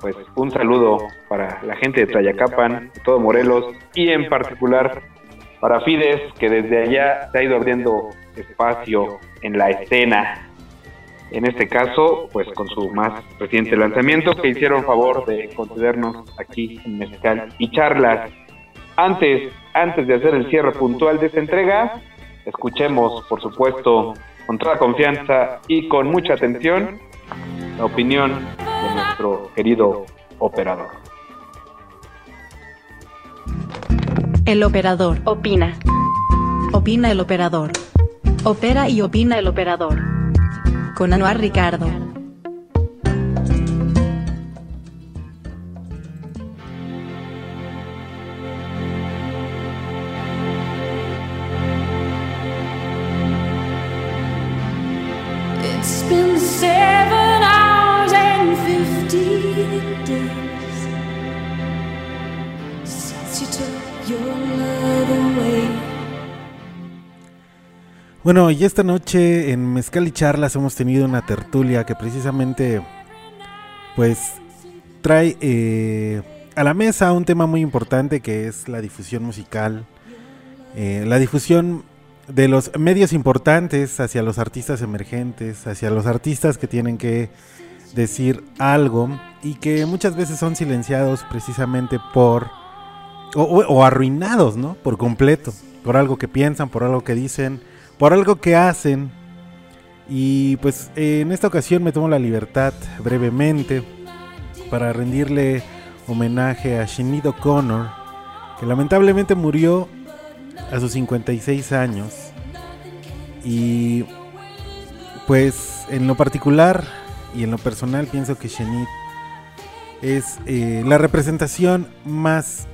pues un saludo para la gente de Tlayacapan, todo Morelos y en particular para Fides, que desde allá se ha ido abriendo espacio en la escena. En este caso, pues con su más reciente lanzamiento, que hicieron favor de concedernos aquí en Mezcal y charlas. Antes, antes de hacer el cierre puntual de esta entrega, escuchemos, por supuesto, con toda confianza y con mucha atención, la opinión de nuestro querido operador. El operador. opina. Opina el operador. Opera y opina el operador. Con Anuar Ricardo. Bueno, y esta noche en Mezcal y Charlas hemos tenido una tertulia que precisamente pues trae eh, a la mesa un tema muy importante que es la difusión musical, eh, la difusión de los medios importantes hacia los artistas emergentes, hacia los artistas que tienen que decir algo y que muchas veces son silenciados precisamente por o, o- o arruinados, ¿no? Por completo, por algo que piensan, por algo que dicen, por algo que hacen. Y pues en esta ocasión me tomo la libertad brevemente para rendirle homenaje a Sinead O'Connor, que lamentablemente murió a sus 56 años. Y pues en lo particular y en lo personal pienso que Sinead es eh, la representación más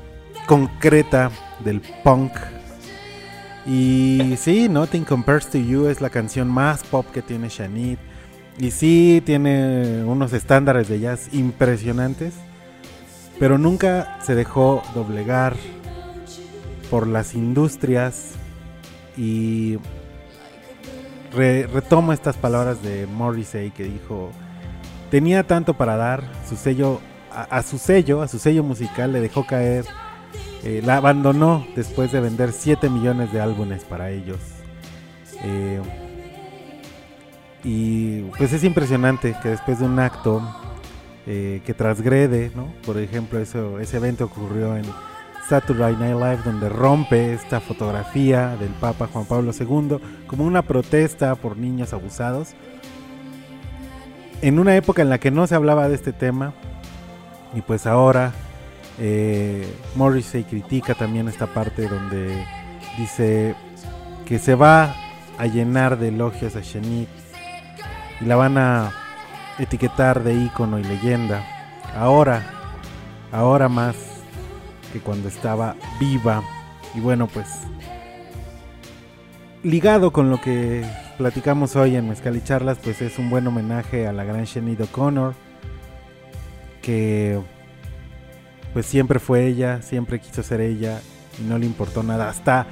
concreta del punk. Y sí, Nothing Compares to You es la canción más pop que tiene Sinead. Y sí, tiene unos estándares de jazz impresionantes. Pero nunca se dejó doblegar por las industrias. Y re- retomo estas palabras de Morrissey que dijo, tenía tanto para dar, su sello, a su sello, a su sello musical le dejó caer, eh, la abandonó después de vender 7 millones de álbumes para ellos. Eh, y pues es impresionante que después de un acto eh, que transgrede, ¿no? Por ejemplo, eso, ese evento ocurrió en Saturday Night Live donde rompe esta fotografía del Papa Juan Pablo II como una protesta por niños abusados. En una época en la que no se hablaba de este tema y pues ahora eh, Morrissey critica también esta parte donde dice que se va a llenar de elogios a Shenit y la van a etiquetar de ícono y leyenda. Ahora, ahora más que cuando estaba viva. Y bueno, pues ligado con lo que platicamos hoy en Mezcal y Charlas, pues es un buen homenaje a la gran Sinead O'Connor, que pues siempre fue ella, siempre quiso ser ella y no le importó nada. Hasta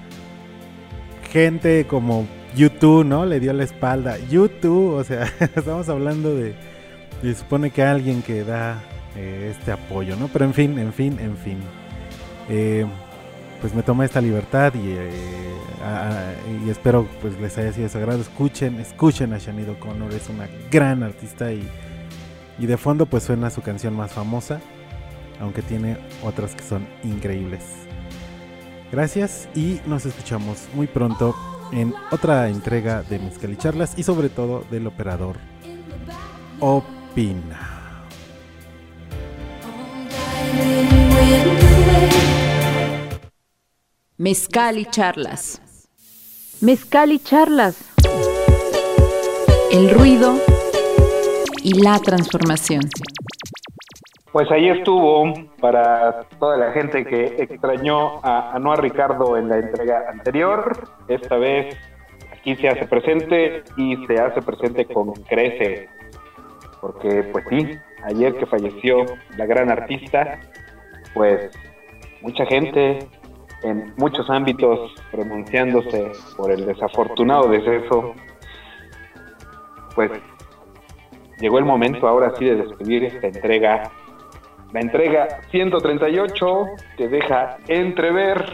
gente como YouTube, ¿no? Le dio la espalda. YouTube, o sea, estamos hablando de, se supone que alguien que da eh, este apoyo, ¿no? Pero en fin, en fin, en fin. Eh, pues me tomé esta libertad y, eh, y espero pues les haya sido de su agrado. Escuchen, escuchen a Sinead O'Connor, es una gran artista y, y de fondo pues suena su canción más famosa, aunque tiene otras que son increíbles. Gracias y nos escuchamos muy pronto en otra entrega de Mezcal y Charlas y sobre todo del operador Opina. Mezcal y charlas. Mezcal y charlas. el ruido y la transformación. Pues ahí estuvo para toda la gente que extrañó a Anuar Ricardo en la entrega anterior. Esta vez aquí se hace presente y se hace presente con crece. Porque pues sí, ayer que falleció la gran artista, pues mucha gente en muchos ámbitos pronunciándose por el desafortunado deceso, pues llegó el momento ahora sí de despedir esta entrega la entrega 138 que deja entrever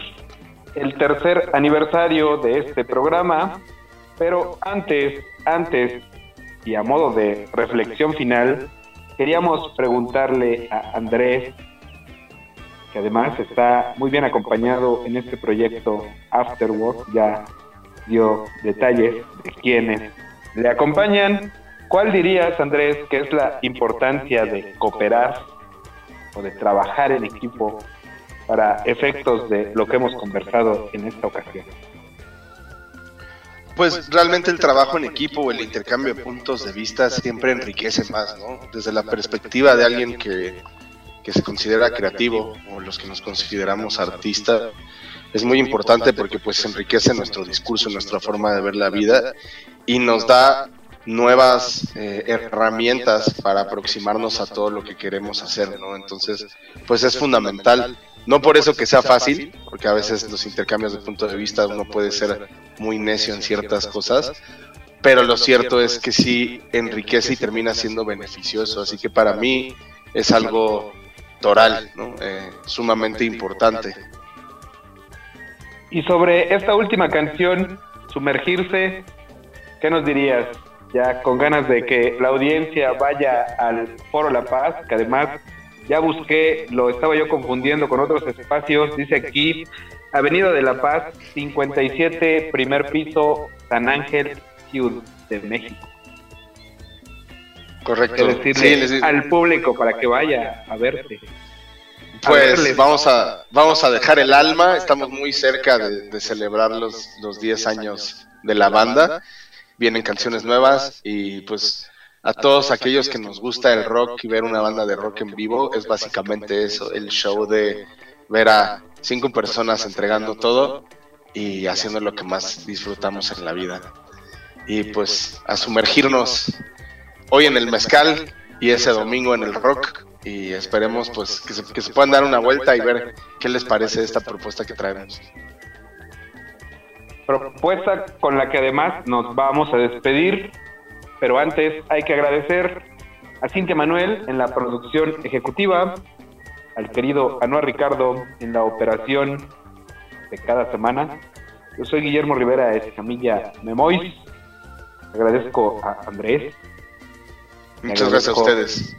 el tercer aniversario de este programa, pero antes, antes y a modo de reflexión final, queríamos preguntarle a Andrés, que además está muy bien acompañado en este proyecto Afterwork, ya dio detalles de quienes le acompañan. ¿Cuál dirías, Andrés, que es la importancia de cooperar o de trabajar en equipo para efectos de lo que hemos conversado en esta ocasión? Pues realmente el trabajo en equipo o el intercambio de puntos de vista siempre enriquece más, ¿no? Desde la perspectiva de alguien que, que se considera creativo o los que nos consideramos artistas, es muy importante porque pues enriquece nuestro discurso, nuestra forma de ver la vida y nos da nuevas eh, herramientas para aproximarnos a todo lo que queremos hacer, ¿no? Entonces, pues es fundamental. No por eso que sea fácil, porque a veces los intercambios de punto de vista uno puede ser muy necio en ciertas cosas, pero lo cierto es que sí enriquece y termina siendo beneficioso. Así que para mí es algo toral. Eh, sumamente importante. Y sobre esta última canción, Sumergirse, ¿qué nos dirías? Ya con ganas de que la audiencia vaya al Foro La Paz, que además ya busqué, lo estaba yo confundiendo con otros espacios, dice aquí Avenida de La Paz, 57, primer piso, San Ángel, Ciudad de México. Correcto. decirle al público para que vaya a verte. Pues vamos a, vamos a dejar el alma, estamos muy cerca de, de celebrar los, los 10 años de la banda vienen canciones nuevas y pues a todos aquellos que nos gusta el rock y ver una banda de rock en vivo es básicamente eso, el show de ver a cinco personas entregando todo y haciendo lo que más disfrutamos en la vida. Y pues a sumergirnos hoy en el mezcal y ese domingo en el rock y esperemos pues que se, que se puedan dar una vuelta y ver qué les parece esta propuesta que traemos propuesta con la que además nos vamos a despedir, pero antes hay que agradecer a Cintia Manuel en la producción ejecutiva, al querido Anuar Ricardo en la operación de cada semana. Yo soy Guillermo Rivera de Camilla Memois. Agradezco a Andrés. Muchas gracias a ustedes.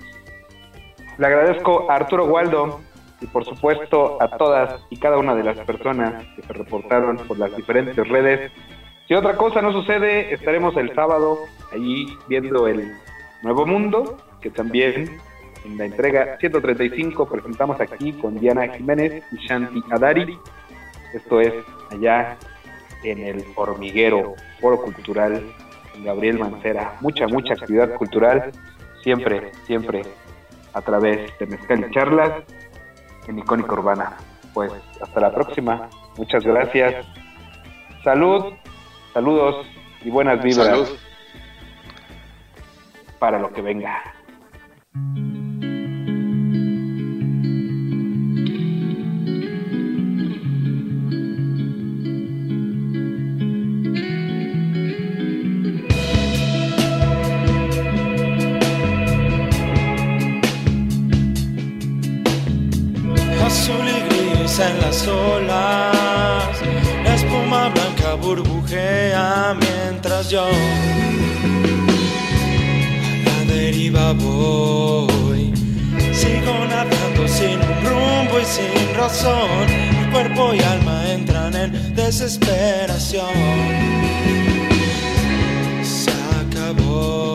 Le agradezco a Arturo Waldo y por supuesto a todas y cada una de las personas que se reportaron por las diferentes redes. Si otra cosa no sucede, estaremos el sábado allí viendo el Nuevo Mundo, que también en la entrega 135 presentamos aquí con Diana Jiménez y Shanti Adari. Esto es allá en el Hormiguero, Foro Cultural, Gabriel Mancera. Mucha, mucha actividad cultural, siempre, siempre a través de Mezcal y Charlas en Icónica Urbana. Pues hasta la próxima. Muchas gracias. Salud, saludos y buenas vibras Salud. para lo que venga. Las olas, la espuma blanca burbujea mientras yo a la deriva voy. Sigo nadando sin un rumbo y sin razón, mi cuerpo y alma entran en desesperación. Se acabó.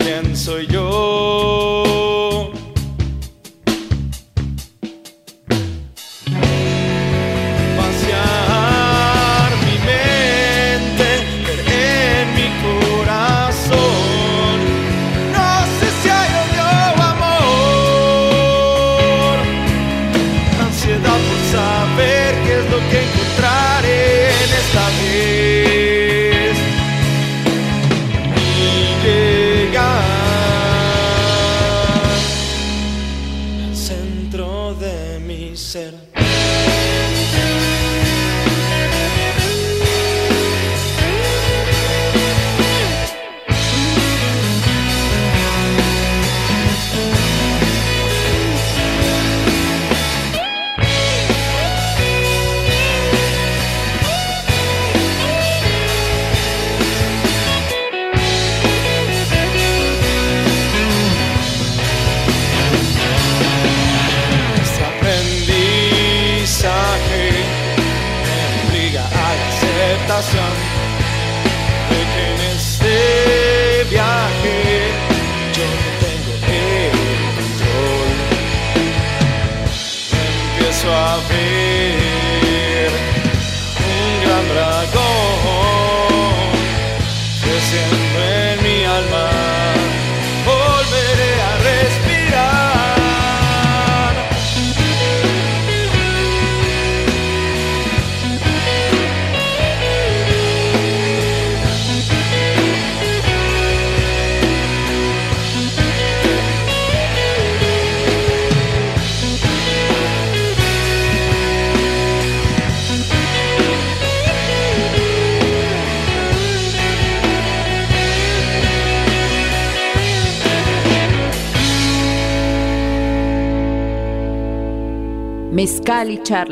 Quién soy yo. Y charlas.